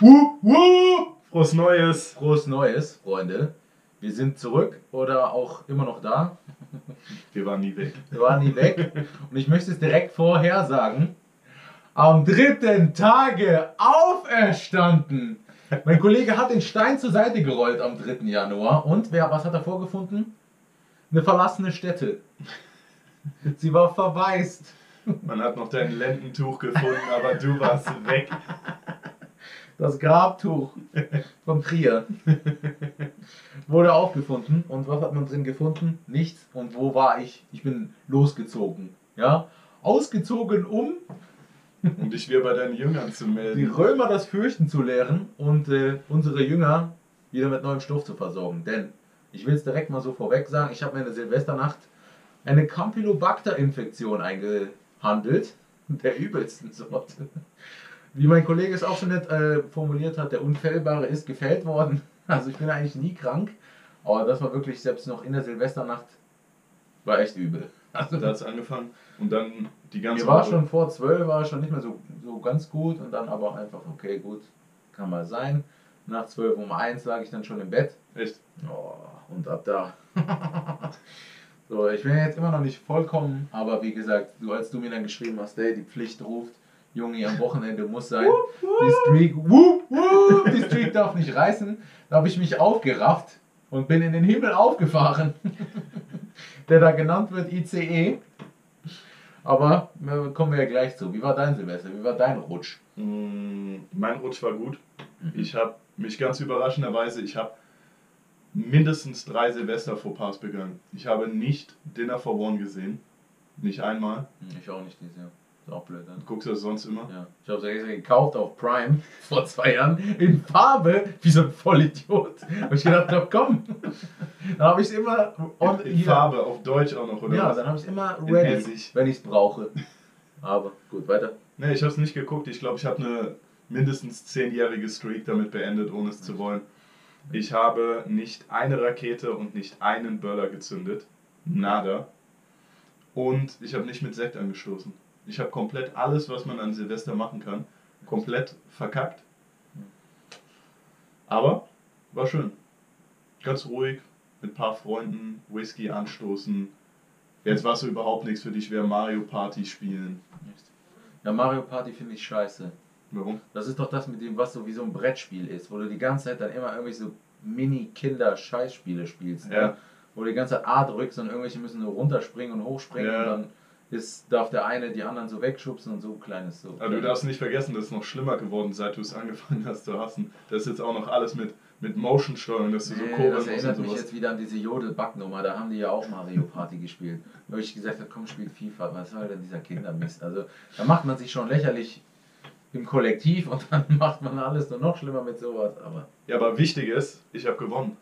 Wup, wup. Frohes Neues. Frohes Neues, Freunde. Wir sind zurück oder auch immer noch da. Wir waren nie weg. Wir waren nie weg. Und ich möchte es direkt vorhersagen. Am dritten Tage auferstanden. Mein Kollege hat den Stein zur Seite gerollt am 3. Januar. Und wer, was hat er vorgefunden? Eine verlassene Stätte. Sie war verwaist. Man hat noch dein Lendentuch gefunden, aber du warst weg. Das Grabtuch von Trier wurde aufgefunden. Und was hat man drin gefunden? Nichts. Und wo war ich? Ich bin losgezogen. Ja? Ausgezogen, um Um dich wieder bei deinen Jüngern zu die melden. Römer das Fürchten zu lehren und äh, unsere Jünger wieder mit neuem Stoff zu versorgen. Denn, ich will es direkt mal so vorweg sagen, ich habe mir in der Silvesternacht eine Campylobacter-Infektion eingehandelt. Der übelsten Sorte. Wie mein Kollege es auch schon nett äh, formuliert hat, der Unfällbare ist gefällt worden. Also ich bin eigentlich nie krank, aber das war wirklich selbst noch in der Silvesternacht war echt übel. Also Da hat es angefangen und dann die ganze mir war schon vor 12, war schon nicht mehr so, so ganz gut und dann aber einfach, okay, gut, kann mal sein. Nach 12 um 1 lag ich dann schon im Bett. Echt? Oh, und ab da. so, ich bin jetzt immer noch nicht vollkommen, aber wie gesagt, du, als du mir dann geschrieben hast, ey, die Pflicht ruft, Junge, am Wochenende muss sein. Die Streak, wup, wup, die Streak darf nicht reißen. Da habe ich mich aufgerafft und bin in den Himmel aufgefahren. Der da genannt wird ICE. Aber äh, kommen wir ja gleich zu. Wie war dein Silvester? Wie war dein Rutsch? Mm, Mein Rutsch war gut. Mhm. Ich habe mich ganz überraschenderweise, ich habe mindestens drei Silvester Fauxpas begangen. Ich habe nicht Dinner for One gesehen. Nicht einmal. Ich auch nicht dieses Jahr. Ist auch blöd, dann. Du guckst das sonst immer. Ja. Ich habe es extra gekauft auf Prime vor zwei Jahren in Farbe, wie so ein Vollidiot. Und ich gedacht, doch komm. Dann habe ich es immer on, In hier- Farbe, auf Deutsch auch noch, oder Ja, was? dann habe ich es immer In ready, wenn ich es brauche. Aber gut, weiter. Nee, ich habe es nicht geguckt. Ich glaube, ich habe eine mindestens zehnjährige Streak damit beendet, ohne es zu wollen. Ich habe nicht eine Rakete und nicht einen Böller gezündet. Nada. Und ich habe nicht mit Sekt angestoßen. Ich habe komplett alles, was man an Silvester machen kann, komplett verkackt. Aber war schön. Ganz ruhig, mit ein paar Freunden, Whisky anstoßen. Jetzt war es so überhaupt nichts für dich, wäre Mario Party spielen. Ja, Mario Party finde ich scheiße. Warum? Das ist doch das mit dem, was so wie so ein Brettspiel ist, wo du die ganze Zeit dann immer irgendwelche so Mini-Kinder-Scheißspiele spielst. Ne? Ja. Wo du die ganze Zeit A drückst und irgendwelche müssen nur runterspringen und hochspringen Ja. und dann ist, darf der eine die anderen so wegschubsen und so kleines so. Aber du darfst nicht vergessen, das ist noch schlimmer geworden, seit du es angefangen hast zu hassen. Das ist jetzt auch noch alles mit, mit Motion-Steuerung, dass du so Nee, kurbeln das musst und erinnert mich jetzt wieder an diese Jodel-Backnummer, da haben die ja auch Mario Party gespielt. Wo ich gesagt habe, komm, spiel FIFA, was soll denn dieser Kindermist? Also, da macht man sich schon lächerlich im Kollektiv und dann macht man alles nur noch schlimmer mit sowas, aber Ja, aber wichtig ist, ich habe gewonnen.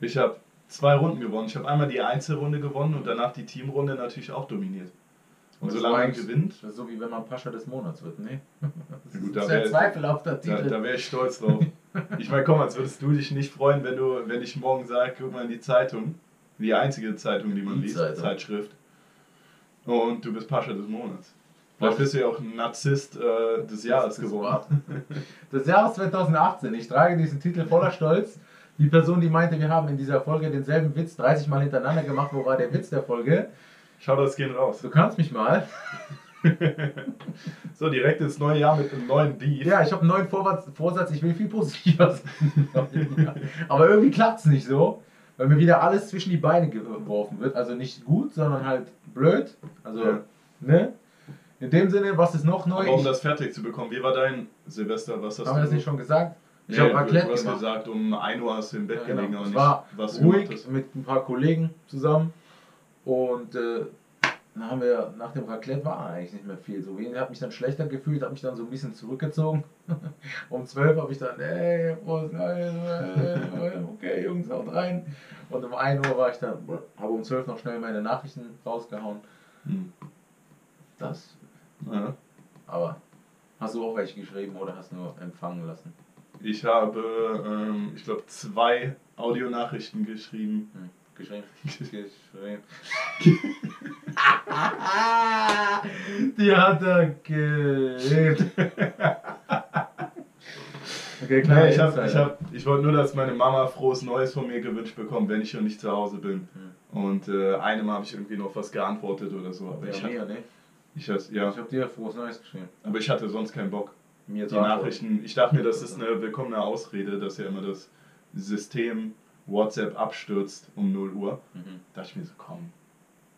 Ich habe zwei Runden gewonnen. Ich habe einmal die Einzelrunde gewonnen und danach die Teamrunde natürlich auch dominiert. Und Das solange man gewinnt, Das ist so wie wenn man Pascha des Monats wird, ne? Das Ja gut, ist da wär- zweifelhafter da, Titel. da wäre ich stolz drauf. Ich meine, komm, als würdest du dich nicht freuen, wenn du, wenn ich morgen sage, guck mal in die Zeitung, die einzige Zeitung, die man Die liest, Zeitung. Zeitschrift. Und du bist Pascha des Monats. Vielleicht bist du ja auch Narzisst äh, des Jahres Das geworden. Des Jahres 2018. Ich trage diesen Titel voller Stolz. Die Person, die meinte, wir haben in dieser Folge denselben Witz 30 Mal hintereinander gemacht. Wo war der Witz der Folge? Schau, das gehen raus. Du kannst mich mal. So, direkt ins neue Jahr mit einem neuen Beef. Ja, ich habe einen neuen Vorwärts- Vorsatz. Ich will viel positiver sein. Aber irgendwie klappt es nicht so. Weil mir wieder alles zwischen die Beine geworfen wird. Also nicht gut, sondern halt blöd. Also, Ja. ne? In dem Sinne, was ist noch neu? Aber um das fertig zu bekommen, wie war dein Silvester? Was hast haben wir du das nicht schon gesagt? Ich Nee, habe Raclette Du hast gemacht. gesagt, um 1 Uhr hast du im Bett Ja, genau. gelegen, Es nicht, war was ruhig mit ein paar Kollegen zusammen und äh, dann haben wir nach dem Raclette war eigentlich nicht mehr viel. So, ich habe mich dann schlechter gefühlt, habe mich dann so ein bisschen zurückgezogen. um 12 habe ich dann, ey, äh, okay, Jungs, haut rein. Und um 1 Uhr war ich dann, habe um 12 noch schnell meine Nachrichten rausgehauen. Hm. Das, Ja. aber hast du auch welche geschrieben oder hast nur empfangen lassen? Ich habe, ähm, ich glaube, zwei Audionachrichten geschrieben. Hm. Geschrieben. Geschrieben. Die hat er gelebt. Okay, kleiner Nee, ich hab, ich, hab, ich wollte nur, dass meine Mama frohes Neues von mir gewünscht bekommt, wenn ich schon nicht zu Hause bin. Und äh, einem habe ich irgendwie noch was geantwortet oder so. Aber ich, Ja, mir, hatte, ne? ich, ja, Ich hab dir frohes Neues geschrieben. aber ich hatte sonst keinen Bock. Mir Die. Nachrichten, ich dachte mir, das ist eine willkommene Ausrede, dass ja immer das System WhatsApp abstürzt um 0 Uhr. Mhm. Da dachte ich mir so, komm,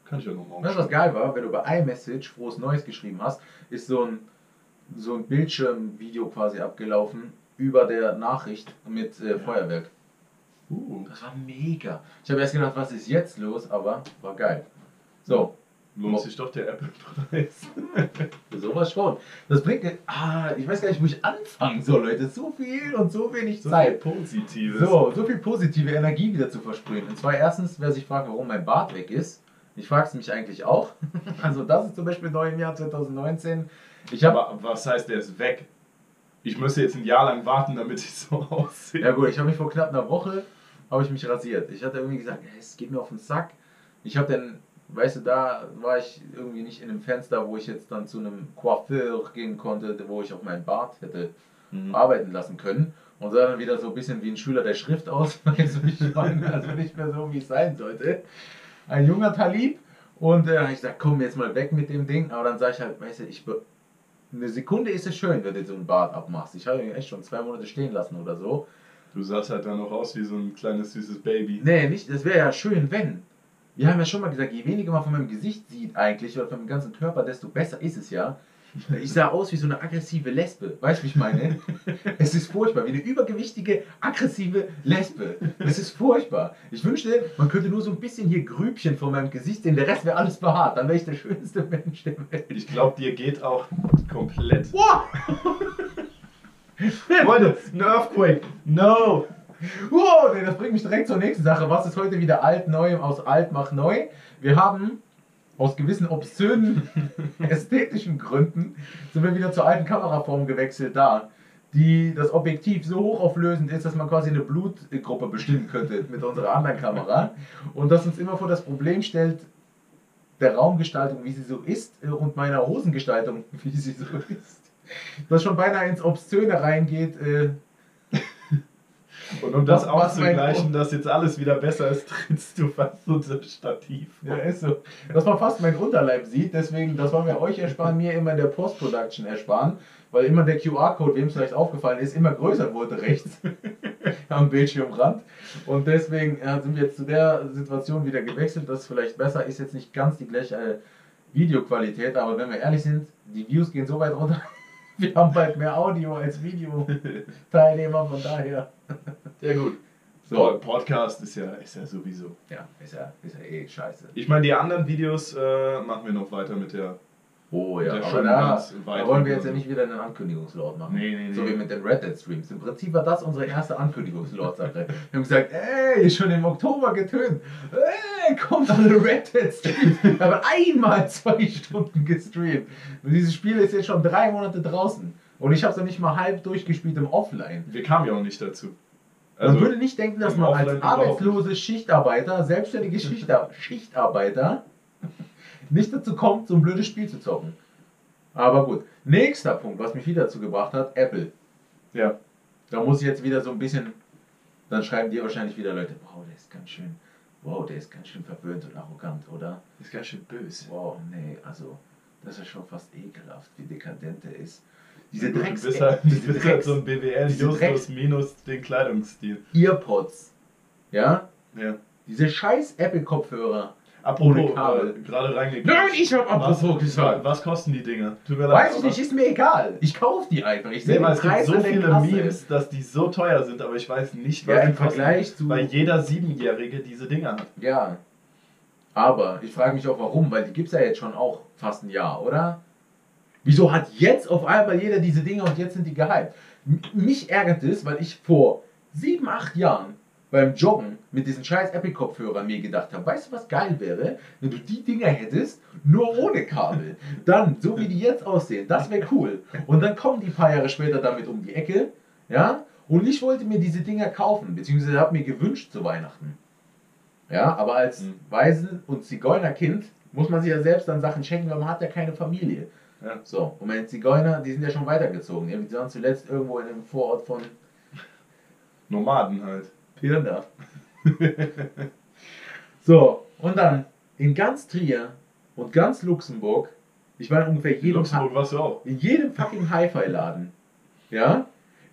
kann ich ja noch morgen. Weißt du, was geil war? Wenn du bei iMessage frohes Neues geschrieben hast, ist so ein, so ein Bildschirmvideo quasi abgelaufen über der Nachricht mit äh, Feuerwerk. Uh, Das war mega. Ich habe erst gedacht, was ist jetzt los, aber war geil. So, lohnt sich doch der Apple-Preis. sowas schon. Das bringt mir, ah, ich weiß gar nicht, wo ich anfangen soll, Leute. So viel und so wenig So viel Zeit. Positives. So, so viel positive Energie wieder zu versprühen. Und zwar erstens, wer sich fragt, warum mein Bart weg ist. Ich frage es mich eigentlich auch. Also das ist zum Beispiel neu im Jahr 2019. Ich habe Aber was heißt, der ist weg? Ich müsste jetzt ein Jahr lang warten, damit ich so aussehe. Ja gut, ich habe mich vor knapp einer Woche habe ich mich rasiert. Ich hatte irgendwie gesagt, "Ja, es geht mir auf den Sack. Ich habe dann, weißt du, da war ich irgendwie nicht in einem Fenster, wo ich jetzt dann zu einem Coiffeur gehen konnte, wo ich auch meinen Bart hätte Mhm. arbeiten lassen können. Und sah dann wieder so ein bisschen wie ein Schüler der Schrift aus. Weißt du, wie ich meine? Also nicht mehr so, wie es sein sollte. Ein junger Talib. Und äh, ich sag, komm jetzt mal weg mit dem Ding. Aber dann sag ich halt, weißt du, ich eine Sekunde ist es schön, wenn du so einen Bart abmachst. Ich habe ihn echt schon zwei Monate stehen lassen oder so. Du sahst halt dann noch aus wie so ein kleines süßes Baby. Nee, nicht, das wäre ja schön, wenn. Wir haben ja schon mal gesagt, je weniger man von meinem Gesicht sieht eigentlich oder von meinem ganzen Körper, desto besser ist es ja. Ich sah aus wie so eine aggressive Lesbe. Weißt du, wie ich meine? Es ist furchtbar, wie eine übergewichtige, aggressive Lesbe. Es ist furchtbar. Ich wünschte, man könnte nur so ein bisschen hier Grübchen von meinem Gesicht sehen, der Rest wäre alles behaart. Dann wäre ich der schönste Mensch der Welt. Ich glaube, dir geht auch komplett. Wow! Freunde, ein Earthquake. No. Wow, das bringt mich direkt zur nächsten Sache. Was ist heute wieder alt, neu, aus alt macht neu? Wir haben aus gewissen obszönen ästhetischen Gründen sind wir wieder zur alten Kameraform gewechselt da. Die das Objektiv so hochauflösend ist, dass man quasi eine Blutgruppe bestimmen könnte mit unserer anderen Kamera. Und das uns immer vor das Problem stellt, der Raumgestaltung, wie sie so ist, äh, und meiner Hosengestaltung, wie sie so ist. Das schon beinahe ins Obszöne reingeht. Und um das auszugleichen, dass jetzt alles wieder besser ist, trittst du fast unser Stativ. Ja, ist so. Dass man fast meinen Unterleib sieht, deswegen, das wollen wir euch ersparen, mir immer in der Post-Production ersparen, weil immer der QR-Code, wem es vielleicht aufgefallen ist, immer größer wurde rechts am Bildschirmrand. Und deswegen ja, sind wir jetzt zu der Situation wieder gewechselt, das ist vielleicht besser, ist jetzt nicht ganz die gleiche äh, Videoqualität, aber wenn wir ehrlich sind, die Views gehen so weit runter, wir haben bald mehr Audio als Video-Teilnehmer, von daher. Ja gut. So, So, Podcast ist ja, ist ja sowieso. ja, ist ja, ist ja eh scheiße. Ich meine, die anderen Videos äh, machen wir noch weiter mit der. Oh ja, Der aber da, da wollen wir jetzt ja nicht wieder einen Ankündigungslord machen. Nee, nee, So nee. wie mit den Red Dead Streams. Im Prinzip war das unsere erste Ankündigungslord-Sache. Wir haben gesagt, ey, schon im Oktober getönt. Ey, kommt alle Red Dead Streams. Wir haben einmal zwei Stunden gestreamt. Und dieses Spiel ist jetzt schon drei Monate draußen. Und ich habe es noch nicht mal halb durchgespielt im Offline. Wir kamen ja auch nicht dazu. Man würde nicht denken, dass man als arbeitslose Schichtarbeiter, selbstständige Schichtar Schichtarbeiter, nicht dazu kommt, so ein blödes Spiel zu zocken. Aber gut. Nächster Punkt, was mich wieder dazu gebracht hat, Apple. Ja. Da muss ich jetzt wieder so ein bisschen, dann schreiben dir wahrscheinlich wieder Leute, wow, der ist ganz schön, wow, der ist ganz schön verwöhnt und arrogant, oder? Ist ganz schön böse. Wow, nee, also, das ist schon fast ekelhaft, wie dekadent der ist. Diese Du Drecks, bist halt, du diese bist halt Drecks so ein BWL Justus Drecks- minus den Kleidungsstil. Earpods, ja, Ja. diese scheiß Apple-Kopfhörer, Apropos, äh, gerade reingegangen. Nein, ich hab was, apropos gesagt. was kosten die Dinger? Tut mir leid, Weiß ich nicht, ist mir egal. Ich kaufe die einfach. Ich sehe Nee, es gibt so viele Kasse. Memes, dass die so teuer sind, aber ich weiß nicht, Ja, die im kosten, Vergleich zu- Weil jeder Siebenjährige diese Dinger hat. Ja. Aber ich frage mich auch warum, weil die gibt es ja jetzt schon auch fast ein Jahr, oder? Wieso hat jetzt auf einmal jeder diese Dinge und jetzt sind die gehypt? Mich ärgert es, weil ich vor sieben, acht Jahren beim Joggen mit diesen scheiß Apple-Kopfhörern mir gedacht habe, weißt du, was geil wäre, wenn du die Dinger hättest, nur ohne Kabel. Dann, so wie die jetzt aussehen, das wäre cool. Und dann kommen die paar Jahre später damit um die Ecke, ja, und ich wollte mir diese Dinger kaufen, beziehungsweise habe mir gewünscht zu Weihnachten. Ja, aber als Mhm. Waisen- und Zigeunerkind muss man sich ja selbst dann Sachen schenken, weil man hat ja keine Familie. Ja. So, und meine Zigeuner, die sind ja schon weitergezogen. Die waren zuletzt irgendwo in einem Vorort von Nomaden halt. Pirna. so, und dann in ganz Trier und ganz Luxemburg, ich meine ungefähr In jedem, Luxemburg warst du auch. in jedem fucking Hi-Fi-Laden, ja,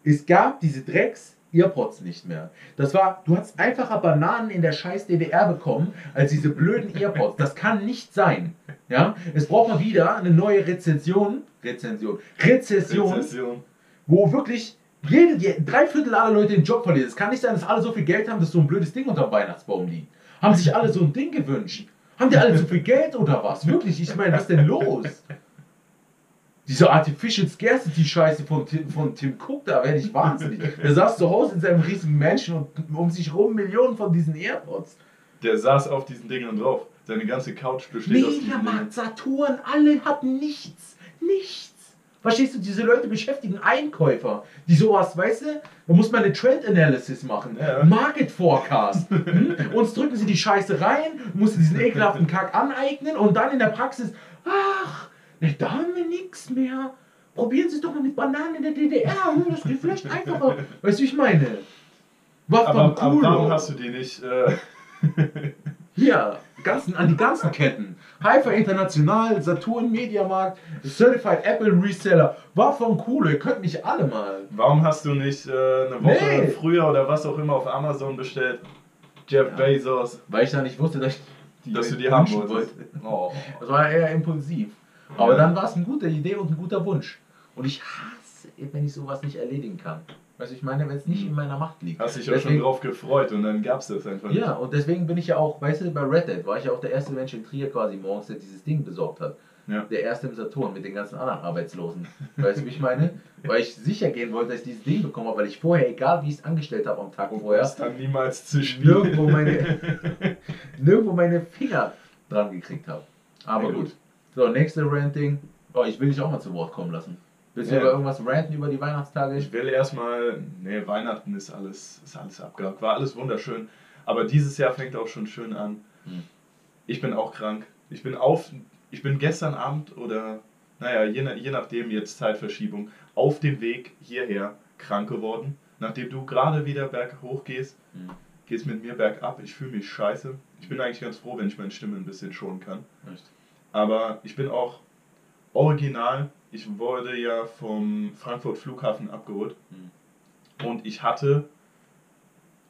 es gab diese Drecks Earpods nicht mehr. Das war, du hast einfacher Bananen in der scheiß DDR bekommen, als diese blöden Earpods. Das kann nicht sein. Ja, es braucht mal wieder eine neue Rezension, Rezension, Rezession, Rezession. wo wirklich jede, die, drei Viertel aller Leute den Job verlieren. Es kann nicht sein, dass alle so viel Geld haben, dass so ein blödes Ding unter dem Weihnachtsbaum liegt. Haben sich alle so ein Ding gewünscht? Haben die alle zu viel Geld oder was? Wirklich, ich meine, was ist denn los? Diese Artificial Scarcity Scheiße von Tim, von Tim Cook, da werde ich wahnsinnig. Der saß zu Hause in seinem riesigen Menschen und um sich rum Millionen von diesen Airpods. Der saß auf diesen Dingern drauf. Seine ganze Couch besteht aus diesen Dingern. Mediamarkt, Saturn, alle hatten nichts. Nichts. Verstehst du, diese Leute beschäftigen Einkäufer, die sowas, weißt du, da muss man eine Trend Analysis machen, Ja. Market Forecast. hm? Uns drücken sie die Scheiße rein, musst diesen ekelhaften Kack aneignen und dann in der Praxis, ach, ne, da haben wir nichts mehr. Probieren Sie es doch mal mit Bananen in der DDR, hm, das geht vielleicht einfacher. Weißt du, wie ich meine? Was Aber, von aber cool. warum hast du die nicht? Äh, Hier, ganzen, an die ganzen Ketten. Hyper International, Saturn Mediamarkt, Certified Apple Reseller. War von cool, ihr könnt mich alle mal. warum hast du nicht äh, eine Woche Nee. früher oder was auch immer auf Amazon bestellt? Jeff Ja. Bezos, Weil ich da nicht wusste, dass ich die, dass du die haben wolltest. Oh. Das war eher impulsiv. Aber Ja. dann war es eine gute Idee und ein guter Wunsch. Und ich hasse, wenn ich sowas nicht erledigen kann. Weißt du, ich meine, wenn es nicht in meiner Macht liegt. Hast dich ja schon drauf gefreut und dann gab's das einfach nicht. Ja, und deswegen bin ich ja auch, weißt du, bei Red Dead war ich ja auch der erste Mensch in Trier quasi morgens, der dieses Ding besorgt hat. Ja. Der erste im Saturn mit den ganzen anderen Arbeitslosen. Weißt du, wie ich meine? Weil ich sicher gehen wollte, dass ich dieses Ding bekomme, weil ich vorher, egal wie ich es angestellt habe am Tag Und vorher, dann niemals zu spielen. nirgendwo meine, nirgendwo meine Finger dran gekriegt habe. Aber Ja, gut. gut. So, nächste Ranting. Oh, ich will dich auch mal zu Wort kommen lassen. Willst du Ja. über irgendwas ranten über die Weihnachtstage? Ich will erstmal, nee, Weihnachten ist alles, ist alles abgehakt. War alles wunderschön. Aber dieses Jahr fängt auch schon schön an. Hm. Ich bin auch krank. Ich bin auf, ich bin gestern Abend oder, naja, je, je nachdem jetzt Zeitverschiebung, auf dem Weg hierher krank geworden. Nachdem du gerade wieder berghoch gehst, Hm. gehst mit mir bergab. Ich fühle mich scheiße. Ich bin eigentlich ganz froh, wenn ich meine Stimme ein bisschen schonen kann. Echt? Aber ich bin auch original. Ich wurde ja vom Frankfurt Flughafen abgeholt. Hm. Und ich hatte,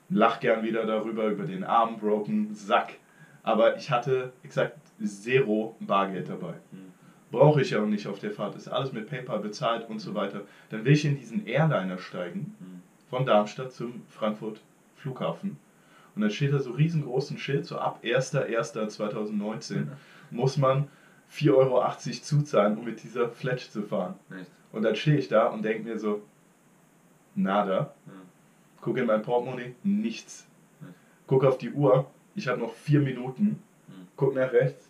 lach gern wieder darüber, über den armen, broken Sack. Aber ich hatte exakt zero Bargeld dabei. Hm. Brauche ich ja auch nicht auf der Fahrt. Ist alles mit PayPal bezahlt und so weiter. Dann will ich in diesen Airliner steigen, Hm. von Darmstadt zum Frankfurt Flughafen. Und dann steht da so riesengroßen Schild, so ab 1.1.2019 muss man 4,80 Euro zuzahlen, um mit dieser Fletch zu fahren. Echt? Und dann stehe ich da und denke mir so, nada. Hm. Gucke in mein Portemonnaie, nichts. Hm. Guck auf die Uhr, ich habe noch vier Minuten. Hm. Guck nach rechts,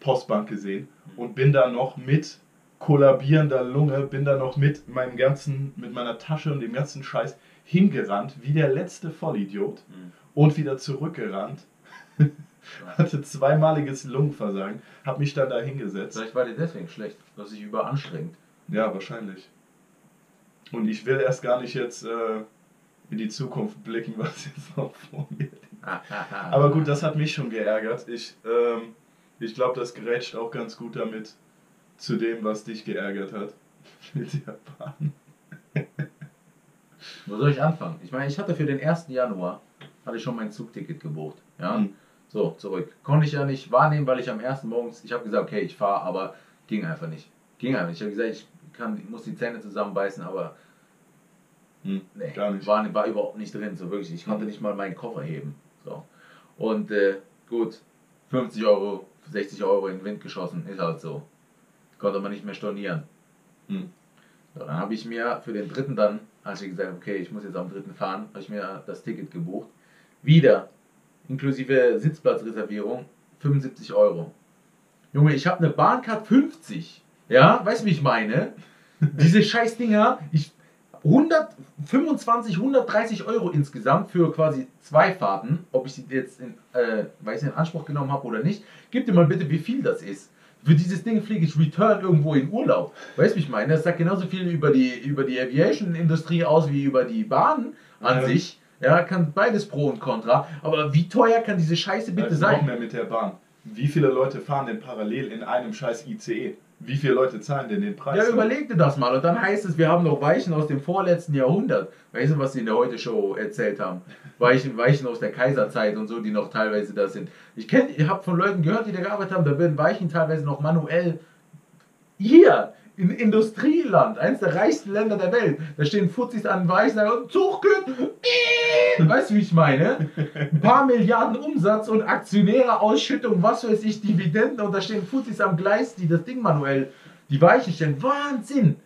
Postbank gesehen und bin da noch mit kollabierender Lunge, bin da noch mit meinem ganzen, mit meiner Tasche und dem ganzen Scheiß hingerannt, wie der letzte Vollidiot und wieder zurückgerannt. Hatte zweimaliges Lungenversagen, habe mich dann da hingesetzt. Vielleicht war dir deswegen schlecht, dass sich überanstrengt. Ja, wahrscheinlich. Und ich will erst gar nicht jetzt äh, in die Zukunft blicken, was jetzt noch vor mir liegt. Aber gut, das hat mich schon geärgert. Ich, ähm, ich glaube, das gerätscht auch ganz gut damit zu dem, was dich geärgert hat. Mit Japan. Wo soll ich anfangen? Ich meine, ich hatte für den 1. Januar hatte ich schon mein Zugticket gebucht. Ja? Hm. So, zurück. Konnte ich ja nicht wahrnehmen, weil ich am ersten morgens, ich habe gesagt, okay, ich fahre, aber ging einfach nicht. Ging einfach nicht. Ich habe gesagt, ich kann, muss die Zähne zusammenbeißen, aber Hm, nee, gar nicht. War, war überhaupt nicht drin, so wirklich. Ich konnte Mhm. nicht mal meinen Koffer heben. So. Und äh, gut, 50 Euro, 60 Euro in den Wind geschossen, ist halt so. Konnte man nicht mehr stornieren. Hm. So, dann habe ich mir für den dritten dann, als ich gesagt okay, ich muss jetzt am dritten fahren, habe ich mir das Ticket gebucht. Wieder, inklusive Sitzplatzreservierung, 75 Euro. Junge, ich habe eine Bahncard 50. Ja, weißt du, wie ich meine? Diese scheiß Dinger, ich 125, 130 Euro insgesamt für quasi zwei Fahrten, ob ich sie jetzt in, äh, weiß ich, in Anspruch genommen habe oder nicht. Gib dir mal bitte, wie viel das ist. Für dieses Ding fliege ich Return irgendwo in Urlaub. Weißt du, wie ich meine? Das sagt genauso viel über die, über die Aviation-Industrie aus wie über die Bahn an Ja. sich. Ja, kann beides Pro und Contra. Aber wie teuer kann diese Scheiße bitte Also Noch sein? mehr mit der Bahn. Wie viele Leute fahren denn parallel in einem scheiß ICE? Wie viele Leute zahlen denn den Preis? Ja, überleg dir das mal. Und dann heißt es, wir haben noch Weichen aus dem vorletzten Jahrhundert. Weißt du, was sie in der Heute-Show erzählt haben? Weichen, Weichen aus der Kaiserzeit und so, die noch teilweise da sind. Ich kenne, ich habe von Leuten gehört, die da gearbeitet haben, da werden Weichen teilweise noch manuell hier in Industrieland, eines der reichsten Länder der Welt, da stehen Fuzis an Weichen geht. Weißt du, wie ich meine? Ein paar Milliarden Umsatz und Aktionäre Ausschüttung, was weiß ich, Dividenden und da stehen Fuzis am Gleis, die das Ding manuell die Weichen stellen. Wahnsinn!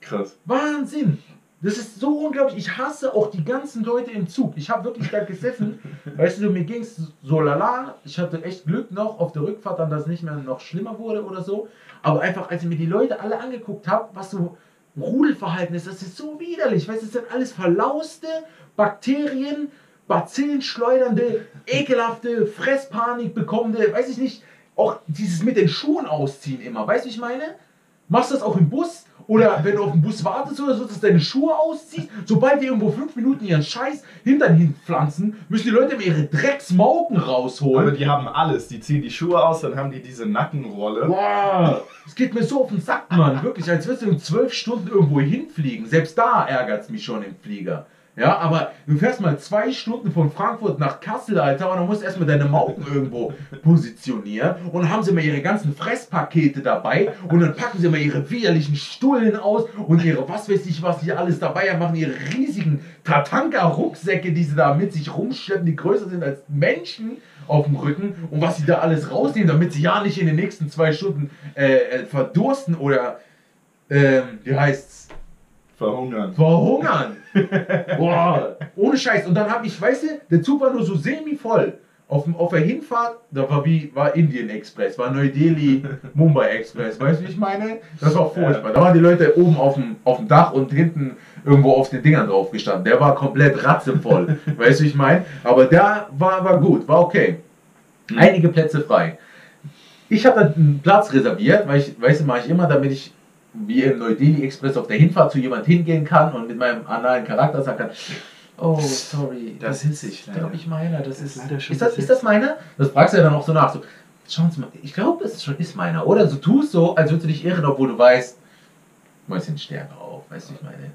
Krass. Wahnsinn! Das ist so unglaublich. Ich hasse auch die ganzen Leute im Zug. Ich habe wirklich da gesessen. Weißt du, mir ging es so lala. Ich hatte echt Glück noch auf der Rückfahrt, dann, dass es nicht mehr noch schlimmer wurde oder so. Aber einfach, als ich mir die Leute alle angeguckt habe, was so Rudelverhalten ist, das ist so widerlich. Weißt du, das sind alles verlauste Bakterien, Bazillen schleudernde, ekelhafte, Fresspanik bekommende, weiß ich nicht, auch dieses mit den Schuhen ausziehen immer. Weißt du, ich meine? Machst du das auch im Bus? Oder wenn du auf den Bus wartest oder so, dass du deine Schuhe ausziehst? Sobald die irgendwo fünf Minuten ihren Scheiß hintern hinpflanzen, müssen die Leute immer ihre Drecksmauken rausholen. Aber die haben alles. Die ziehen die Schuhe aus, dann haben die diese Nackenrolle. Boah, es geht mir so auf den Sack, Mann. Wirklich, als würdest du in zwölf Stunden irgendwo hinfliegen. Selbst da ärgert es mich schon im Flieger. Ja, aber du fährst mal zwei Stunden von Frankfurt nach Kassel, Alter, und dann musst du erstmal deine Mauken irgendwo positionieren. Und dann haben sie mal ihre ganzen Fresspakete dabei und dann packen sie mal ihre widerlichen Stullen aus und ihre was weiß ich was die alles dabei haben, machen ihre riesigen Tatanka-Rucksäcke, die sie da mit sich rumschleppen, die größer sind als Menschen auf dem Rücken und was sie da alles rausnehmen, damit sie ja nicht in den nächsten zwei Stunden äh, äh, verdursten oder ähm, wie heißt's? Verhungern. Verhungern. Boah, ohne Scheiß. Und dann habe ich, weißt du, der Zug war nur so semi-voll. Auf, dem- auf der Hinfahrt, da war wie, war Indian Express, war Neu-Delhi, Mumbai Express, weißt du, wie ich meine? Das war furchtbar. Da waren die Leute oben auf dem, auf dem Dach und hinten irgendwo auf den Dingern drauf gestanden. Der war komplett ratzevoll, weißt du, wie ich meine? Aber der war, war gut, war okay. Einige Plätze frei. Ich habe dann einen Platz reserviert, weil ich, weißt du, mache ich immer, damit ich wie im Neu-Delhi Express auf der Hinfahrt zu jemand hingehen kann und mit meinem analen Charakter sagen kann, oh, sorry, Da sitze ich leider. glaube ich meiner, das ist, leider schon ist, das, ist das meiner? Das fragst du ja dann auch so nach, so, schauen Sie mal, ich glaube, das ist schon ist meiner, oder? So tust so, als würdest du dich irren, obwohl du weißt, Mäuschen Sterne auf, weißt du, ich meine.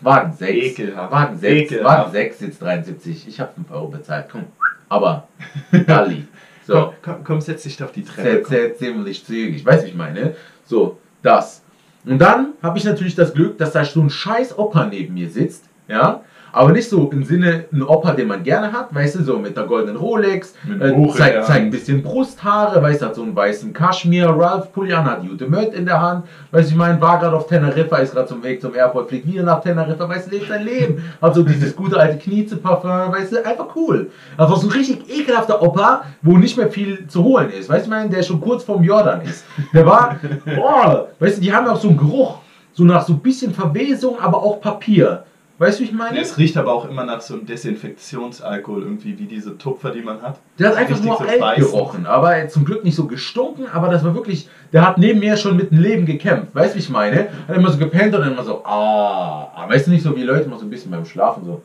Wagen 6, Ekelhaft. Wagen 6, Ekelhaft. Wagen 6 sitzt 73, ich habe 5 Euro bezahlt, komm, aber, Dali, so. Komm, komm, komm, setz dich auf die Treppe. Sehr, sehr ziemlich zügig. Weißt du, ich meine? So, das. Und dann habe ich natürlich das Glück, dass da so ein scheiß Opa neben mir sitzt, ja. Aber nicht so im Sinne ein Opa, den man gerne hat, weißt du, so mit der goldenen Rolex, äh, zeigt, Hand. zeigt ein bisschen Brusthaare, weißt du, hat so einen weißen Kaschmir, Ralph Pulli an, hat Jute Mött in der Hand, weißt du, ich meine, war gerade auf Teneriffa, ist gerade zum Weg zum Airport, fliegt wieder nach Teneriffa, weißt du, lebt sein Leben, hat so dieses gute alte Kniezeparfum, weißt du, einfach cool. Einfach so ein richtig ekelhafter Opa, wo nicht mehr viel zu holen ist, weißt du, ich meine, der schon kurz vorm Jordan ist. Der war, boah, weißt du, die haben auch so einen Geruch, so nach so ein bisschen Verwesung, aber auch Papier. Weißt du, wie ich meine? Es riecht aber auch immer nach so einem Desinfektionsalkohol, irgendwie wie diese Tupfer, die man hat. Der hat einfach nur so alt gerochen, aber er zum Glück nicht so gestunken, aber das war wirklich, der hat neben mir schon mit dem Leben gekämpft, weißt du, wie ich meine? Hat immer so gepennt und dann immer so, ah, ah, weißt du nicht so wie Leute immer so ein bisschen beim Schlafen so,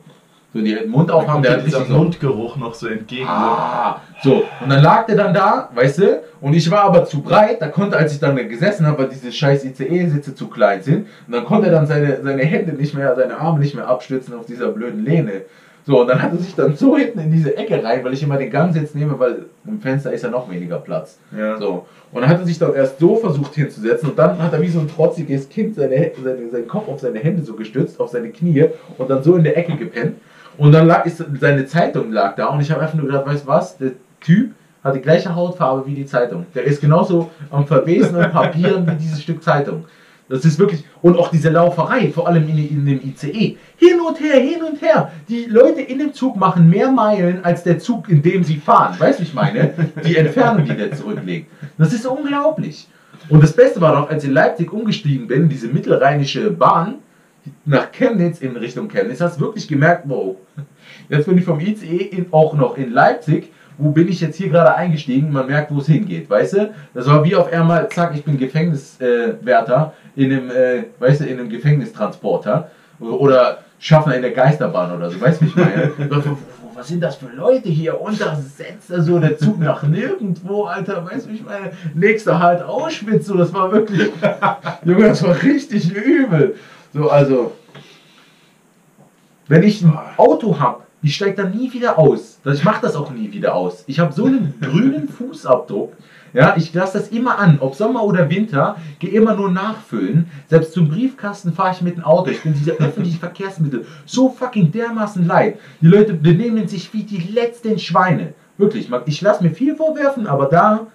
so den Mund aufhaben, der hat richtig so, Mundgeruch noch so entgegen. ah, so, und dann lag der dann da, weißt du, und ich war aber zu breit, da konnte, als ich dann gesessen habe, weil diese scheiß ICE-Sitze zu klein sind, und dann konnte er dann seine, seine Hände nicht mehr, seine Arme nicht mehr abstützen auf dieser blöden Lehne. So, und dann hat er sich dann so hinten in diese Ecke rein, weil ich immer den Gangsitz nehme, weil im Fenster ist ja noch weniger Platz. Ja. So. Und dann hat er sich dann erst so versucht hinzusetzen und dann hat er wie so ein trotziges Kind seine, seine, seinen Kopf auf seine Hände so gestützt, auf seine Knie und dann so in der Ecke gepennt. Und dann lag ist, seine Zeitung lag da und ich habe einfach nur gedacht, weißt du was, der Typ hat die gleiche Hautfarbe wie die Zeitung. Der ist genauso am Verwesen und Papieren wie dieses Stück Zeitung. Das ist wirklich, und auch diese Lauferei, vor allem in, in dem ICE. Hin und her, hin und her. Die Leute in dem Zug machen mehr Meilen als der Zug, in dem sie fahren. Weißt du, ich meine? Die Entfernung, die der zurücklegt. Das ist unglaublich. Und das Beste war doch, als ich in Leipzig umgestiegen bin, diese mittelrheinische Bahn nach Chemnitz in Richtung Chemnitz, hast wirklich gemerkt, wow, jetzt bin ich vom ICE in, auch noch in Leipzig wo bin ich jetzt hier gerade eingestiegen, man merkt, wo es hingeht, weißt du? Das war wie auf einmal, zack, ich bin Gefängniswärter äh, in einem, äh, weißt du, in einem Gefängnistransporter oder Schaffner in der Geisterbahn oder so, weißt du, wie ich meine? was sind das für Leute hier? Und da setzt er so der Zug nach nirgendwo, Alter. Weißt du, ich meine, nächster halt Auschwitz, so, das war wirklich, Junge, das war richtig übel. So, also, wenn ich ein Auto habe, ich steige da nie wieder aus. Ich mache das auch nie wieder aus. Ich habe so einen grünen Fußabdruck. Ja, ich lasse das immer an, ob Sommer oder Winter, gehe immer nur nachfüllen. Selbst zum Briefkasten fahre ich mit dem Auto. Ich bin diese öffentlichen Verkehrsmittel so fucking dermaßen leid. Die Leute benehmen sich wie die letzten Schweine. Wirklich, ich lasse mir viel vorwerfen, aber da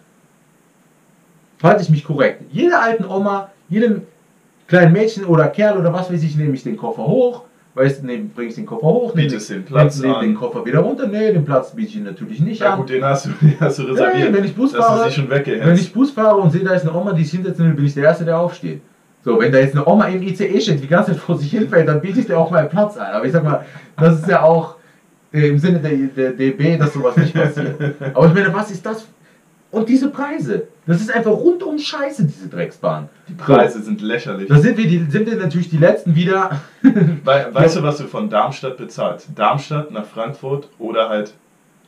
halte ich mich korrekt. Jede alten Oma, jedem kleinen Mädchen oder Kerl oder was weiß ich, nehme ich den Koffer hoch Weißt du, bringe ich den Koffer hoch, nehme den Platz nehm, den Koffer wieder runter. Nee, den Platz biete ich natürlich nicht ja, an. Ja gut, den hast du, den hast du reserviert. Nee, wenn ich Bus fahre, wenn ich Bus fahre und sehe, da ist eine Oma, die sich hinsetzen will, bin ich der Erste, der aufsteht. So, wenn da jetzt eine Oma im ICE steht, die ganze Zeit vor sich hinfällt, dann biete ich dir auch mal Platz ein. Aber ich sag mal, das ist ja auch äh, im Sinne der, der DB, dass sowas nicht passiert. Aber ich meine, was ist das und diese Preise, das ist einfach rundum scheiße, diese Drecksbahn. Die Preise sind lächerlich. Da sind wir, die, sind wir natürlich die Letzten wieder. We weißt du, was du von Darmstadt bezahlst? Darmstadt nach Frankfurt oder halt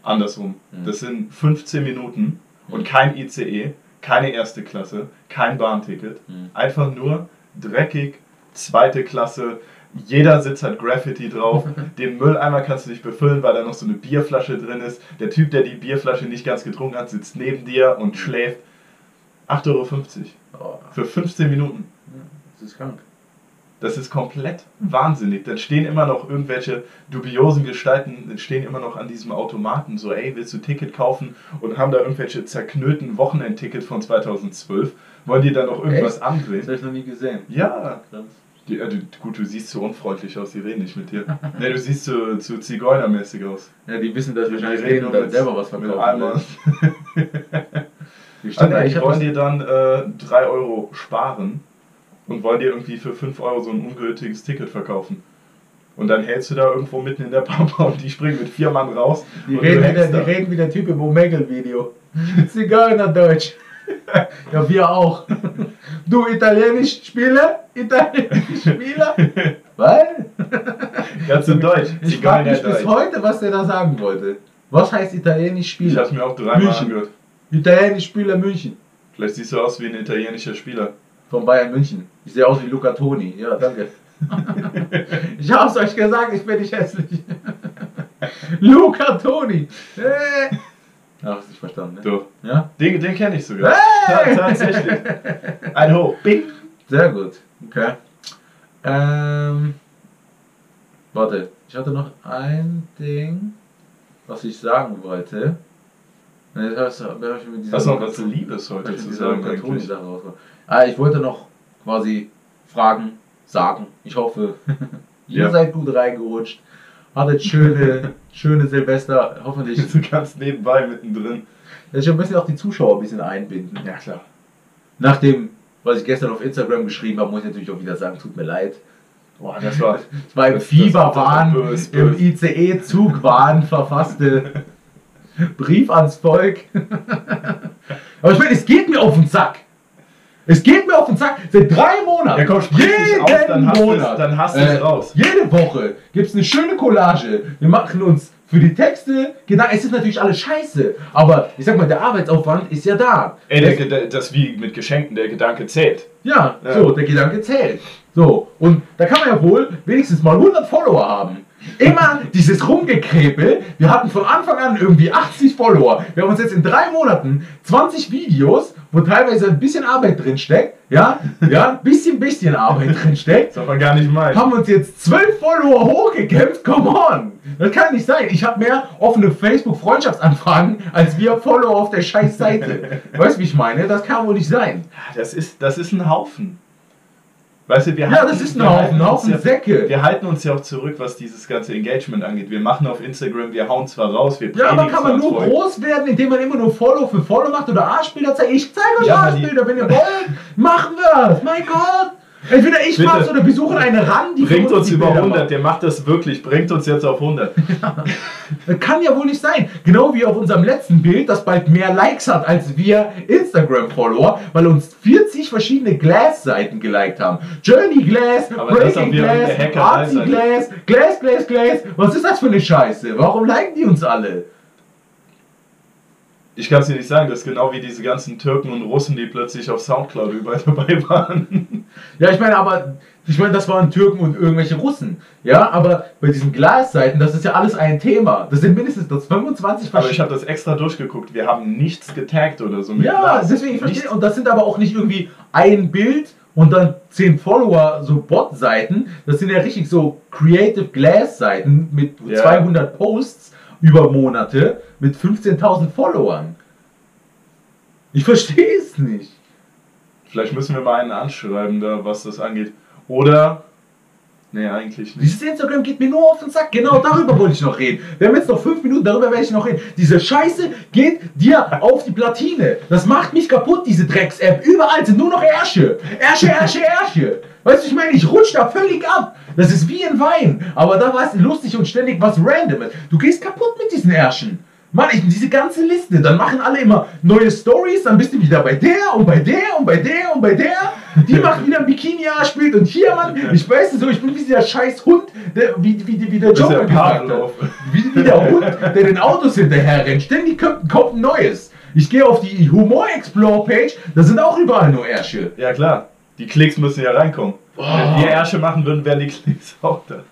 andersrum. Mhm. Das sind 15 Minuten und kein ICE, keine erste Klasse, kein Bahnticket. Mhm. Einfach nur dreckig, zweite Klasse, jeder Sitz hat Graffiti drauf. Den Mülleimer kannst du nicht befüllen, weil da noch so eine Bierflasche drin ist. Der Typ, der die Bierflasche nicht ganz getrunken hat, sitzt neben dir und schläft. 8,50 Euro. Oh. Für 15 Minuten. das ist krank. Das ist komplett wahnsinnig. Dann stehen immer noch irgendwelche dubiosen Gestalten, stehen immer noch an diesem Automaten, so, ey, willst du Ticket kaufen? Und haben da irgendwelche zerknöten Wochenendticket von 2012. Wollen die da noch irgendwas Echt? andrehen? Das habe ich noch nie gesehen. Ja. Krass. Die, äh, du, gut, du siehst so unfreundlich aus, die reden nicht mit dir. ne, du siehst so, so Zigeunermäßig aus. Ja, die wissen, dass wir wahrscheinlich reden und dann selber was verkaufen. die ah, nee, wollen dir dann äh, 3 Euro sparen und wollen dir irgendwie für 5 Euro so ein ungültiges Ticket verkaufen. Und dann hältst du da irgendwo mitten in der Pampa und die springen mit vier Mann raus. Die, reden wie, der, die reden wie der Typ im Omegel-Video. Zigeunerdeutsch. ja, wir auch. Du italienisch Spieler? Italienisch Spieler? Was? Ganz in Deutsch. Ich frage mich bis heute, was der da sagen wollte. Was heißt italienisch Spieler? Ich habe mir auch dreimal angehört. Italienisch Spieler München. Vielleicht siehst du aus wie ein italienischer Spieler. Von Bayern München. Ich sehe aus wie Luca Toni. Ja, danke. ich hab's euch gesagt, ich bin nicht hässlich. Luca Toni. Hey. Ach, hast nicht verstanden, ne? Du. Ja? Den, den kenne ich sogar. Hey! Tatsächlich. Ein Hoch. Bing. Sehr gut. Okay. Ähm. Warte, ich hatte noch ein Ding, was ich sagen wollte. Nee, das dieser. Hast du noch was Liebes heute zu sagen? Eigentlich? Ah, ich wollte noch quasi fragen, sagen. Ich hoffe, ihr ja. seid gut reingerutscht. Hattet schöne, schöne Silvester, hoffentlich. Du kannst nebenbei mittendrin. Dass ich ein bisschen auch die Zuschauer ein bisschen einbinden. Ja, klar. Nach dem, was ich gestern auf Instagram geschrieben habe, muss ich natürlich auch wieder sagen, tut mir leid. Boah, das war, das war im Fieberwahn, im ICE-Zugwahn verfasste Brief ans Volk. Aber ich meine, es geht mir auf den Sack. Es geht mir auf den Sack. Seit drei Monaten. Ja, komm, jeden auf, dann Monat. Es, dann hast du äh, es raus. Jede Woche gibt es eine schöne Collage. Wir machen uns für die Texte, genau, es ist natürlich alles scheiße, aber ich sag mal, der Arbeitsaufwand ist ja da. Ey, der, der, das wie mit Geschenken, der Gedanke zählt. Ja, ja, so, der Gedanke zählt. So, und da kann man ja wohl wenigstens mal 100 Follower haben. Immer dieses Rumgekrepel. Wir hatten von Anfang an irgendwie 80 Follower. Wir haben uns jetzt in drei Monaten 20 Videos, wo teilweise ein bisschen Arbeit drin steckt, ja, ja, ein bisschen, bisschen Arbeit drin steckt. Das man gar nicht meinen. Haben uns jetzt 12 Follower hochgekämpft. Come on. Das kann nicht sein. Ich habe mehr offene Facebook-Freundschaftsanfragen als wir Follower auf der scheiß Seite. Weißt du, wie ich meine? Das kann wohl nicht sein. Das ist, das ist ein Haufen. Weißt du, wir ja, das ist ein Haufen, Haufen ja, Säcke. Wir halten uns ja auch zurück, was dieses ganze Engagement angeht. Wir machen auf Instagram, wir hauen zwar raus, wir Ja, aber kann man nur voll. groß werden, indem man immer nur Follow für Follow macht oder Arschbilder zeigt? Ich zeige euch ja, Arschbilder, wenn ihr wollt. machen wir es, mein Gott. Entweder ich Bitte. mach's oder wir suchen eine ran, die Bringt uns die über Bilder 100, macht. der macht das wirklich, bringt uns jetzt auf 100. Das kann ja wohl nicht sein. Genau wie auf unserem letzten Bild, das bald mehr Likes hat als wir Instagram-Follower, weil uns 40 verschiedene Glass-Seiten geliked haben. Journey Glass, Aber Breaking Glass, Artsy. Glass, Glass, Glass, Glass. Was ist das für eine Scheiße? Warum liken die uns alle? Ich kann es dir nicht sagen, das ist genau wie diese ganzen Türken und Russen, die plötzlich auf Soundcloud überall dabei waren. Ja, ich meine, aber ich meine, das waren Türken und irgendwelche Russen. Ja, aber bei diesen Glasseiten, das ist ja alles ein Thema. Das sind mindestens das 25 Aber ich habe das extra durchgeguckt. Wir haben nichts getaggt oder so mit Ja, Glas. deswegen ich verstehe. Und das sind aber auch nicht irgendwie ein Bild und dann 10 Follower, so Bot-Seiten. Das sind ja richtig so Creative Glass-Seiten mit Ja. 200 Posts über Monate mit 15.000 Followern. Ich verstehe es nicht. Vielleicht müssen wir mal einen anschreiben, da, was das angeht. Oder. Nee, eigentlich nicht. Dieses Instagram geht mir nur auf den Sack. Genau darüber wollte ich noch reden. Wir haben jetzt noch fünf Minuten, darüber werde ich noch reden. Diese Scheiße geht dir auf die Platine. Das macht mich kaputt, diese Drecks-App. Überall sind nur noch Ärsche. Ärsche, Ärsche, Ärsche. Weißt du, ich meine, ich rutsch da völlig ab. Das ist wie ein Wein. Aber da war es lustig und ständig was Randomes. Du gehst kaputt mit diesen Ärschen. Mann, ich, diese ganze Liste, dann machen alle immer neue Stories, dann bist du wieder bei der und bei der und bei der und bei der. Die macht wieder ein Bikini-Spielt und hier, Mann, ich weiß es so, ich bin wie dieser scheiß Hund, der, wie, wie, wie der Joker gesagt hat. Wie, wie der Hund, der den Autos hinterher rennt. Ständig kommt, kommt ein neues. Ich gehe auf die Humor Explore Page, da sind auch überall nur Ärsche. Ja, klar. Die Klicks müssen ja reinkommen. Wenn wir Ärsche machen würden, wären die Klicks auch da.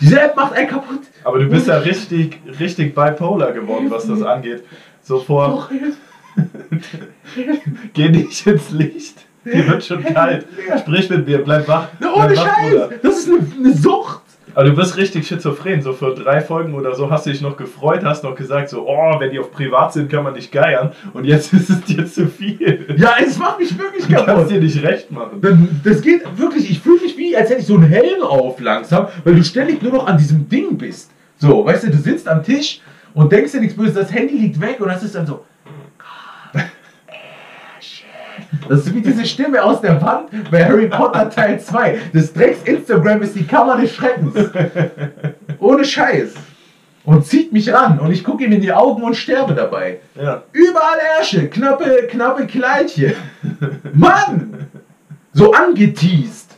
Diese App macht einen kaputt. Aber du bist ja richtig, richtig bipolar geworden, was das angeht. Sofort, Doch, hilf. geh nicht ins Licht. Dir wird schon kalt. Sprich mit mir, bleib wach. Na, ohne Bleib wach, Bruder. Scheiß, das ist eine, eine Sucht. Aber du bist richtig schizophren. So vor drei Folgen oder so hast du dich noch gefreut, hast noch gesagt, so, oh, wenn die auf privat sind, kann man nicht geiern. Und jetzt ist es dir zu viel. Ja, es macht mich wirklich Du kannst kaputt. dir nicht recht machen. Das geht wirklich, ich fühle mich wie, als hätte ich so einen Helm auf langsam, weil du ständig nur noch an diesem Ding bist. So, weißt du, du sitzt am Tisch und denkst dir nichts Böses, das Handy liegt weg und das ist dann so. Das ist wie diese Stimme aus der Wand bei Harry Potter Teil 2. Das Drecks Instagram ist die Kammer des Schreckens. Ohne Scheiß. Und zieht mich ran und ich gucke ihm in die Augen und sterbe dabei. Ja. Überall Ärsche, knappe, knappe Kleidchen. Mann! So angeteased.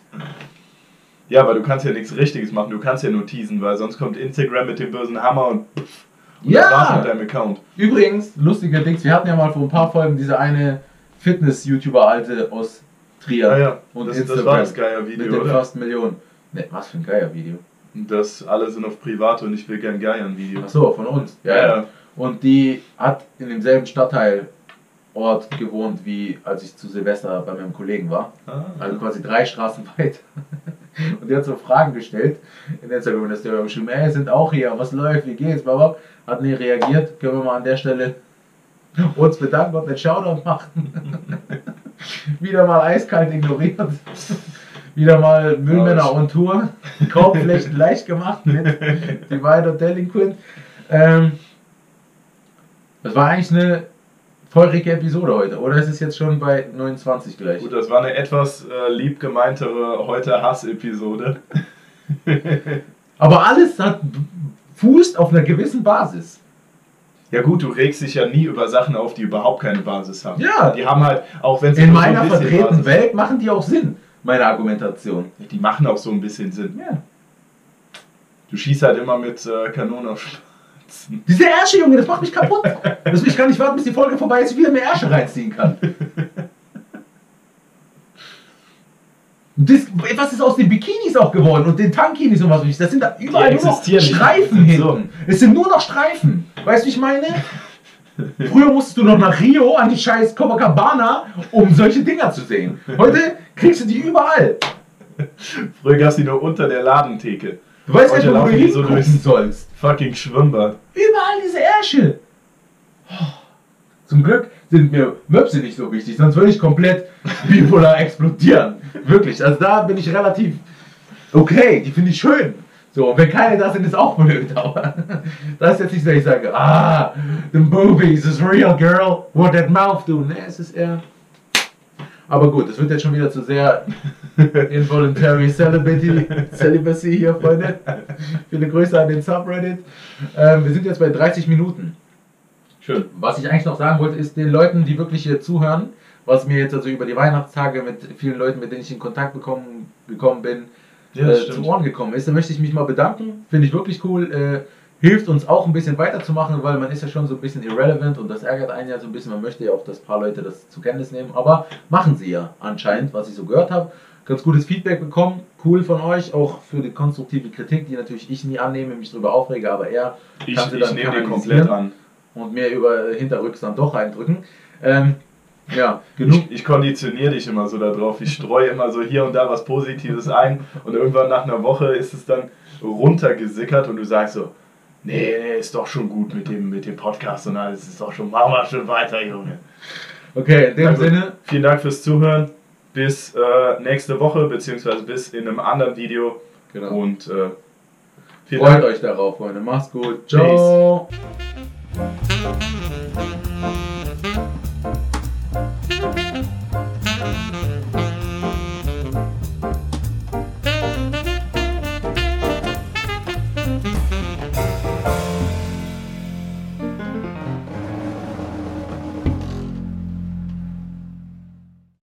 Ja, aber du kannst ja nichts Richtiges machen. Du kannst ja nur teasen, weil sonst kommt Instagram mit dem bösen Hammer und, pff, und das war's mit Ja! deinem Account. Übrigens, lustiger Dings, wir hatten ja mal vor ein paar Folgen diese eine Fitness-YouTuber-Alte aus Trier. Ja, ja. Und das, das Instagram. war das Mit Geier-Video, den oder? fast Millionen. Ne, was für ein geiler Video. Das alle sind auf privat und ich will gern Geiern-Video. Achso, von uns. Ja, Ja, ja. Und die hat in demselben Stadtteilort gewohnt, wie als ich zu Silvester bei meinem Kollegen war. Ah. Also quasi drei Straßen weit. Und die hat so Fragen gestellt in Instagram, dass der geschrieben, ey, sind auch hier, was läuft, wie geht's, Baba? Hat nie reagiert, können wir mal an der Stelle uns bedanken und einen Shoutout machen. Wieder mal eiskalt ignoriert. Wieder mal Müllmänner on Tour. Korbflächen leicht gemacht mit Divide und Delinquent. Ähm, das war eigentlich eine feurige Episode heute, oder ist es jetzt schon bei 29 gleich? Gut, das war eine etwas äh, lieb gemeintere heute Hass-Episode. Aber alles hat fußt auf einer gewissen Basis. Ja gut, du regst dich ja nie über Sachen auf, die überhaupt keine Basis haben. Ja. Die haben halt, auch wenn sie In so meiner vertretenen Basis Welt machen die auch Sinn, meine Argumentation. Die machen auch so ein bisschen Sinn. Ja. Du schießt halt immer mit äh, Kanonen auf Spatzen. Diese Ärsche, Junge, das macht mich kaputt. Das ich gar nicht warten, bis die Folge vorbei ist, ich wieder mehr Ärsche reinziehen kann. Das, was ist aus den Bikinis auch geworden und den Tankinis und was ich? Das sind da überall nur noch nicht. Streifen hinten. So. Es sind nur noch Streifen. Weißt du, wie ich meine? Früher musstest du noch nach Rio an die scheiß Copacabana, um solche Dinger zu sehen. Heute kriegst du die überall. Früher gab es die nur unter der Ladentheke. Du weißt nicht, wo du so hingucken durchs- sollst. Fucking Schwimmbad. Überall diese Ärsche. Zum Glück sind mir Möpse nicht so wichtig, sonst würde ich komplett bipolar explodieren. Wirklich, also da bin ich relativ okay, die finde ich schön. So, und wenn keine da sind, ist auch blöd, aber das ist jetzt nicht so, dass ich sage, ah, the movies is real, girl, what that mouth do. Ne, es ist eher... Aber gut, es wird jetzt schon wieder zu sehr involuntary celibacy, celibacy hier, Freunde. Viele Grüße an den Subreddit. Ähm, wir sind jetzt bei 30 Minuten. Schön. Was ich eigentlich noch sagen wollte, ist den Leuten, die wirklich hier zuhören, was mir jetzt also über die Weihnachtstage mit vielen Leuten, mit denen ich in Kontakt bekommen, gekommen bin, Ja, äh, zu Ohren gekommen ist. Da möchte ich mich mal bedanken. Finde ich wirklich cool. Äh, hilft uns auch ein bisschen weiterzumachen, weil man ist ja schon so ein bisschen irrelevant und das ärgert einen ja so ein bisschen. Man möchte ja auch, dass ein paar Leute das zur Kenntnis nehmen. Aber machen sie ja anscheinend, was ich so gehört habe. Ganz gutes Feedback bekommen. Cool von euch. Auch für die konstruktive Kritik, die natürlich ich nie annehme, mich darüber aufrege, aber er Ich, kann sie ich dann nehme die kanalisieren komplett an. und mir über Hinterrücks dann doch reindrücken. Ähm, ja, genug. Ich, ich konditioniere dich immer so darauf. Ich streue immer so hier und da was Positives ein und irgendwann nach einer Woche ist es dann runtergesickert und du sagst so, nee, nee, ist doch schon gut mit dem, mit dem Podcast und alles, ist doch schon, machen wir schon weiter, Junge. Okay, in dem gut. Sinne, Vielen Dank fürs Zuhören. Bis äh, nächste Woche, beziehungsweise bis in einem anderen Video. genau. Und äh, vielen freut Dank. euch darauf, Freunde. Macht's gut. Ciao.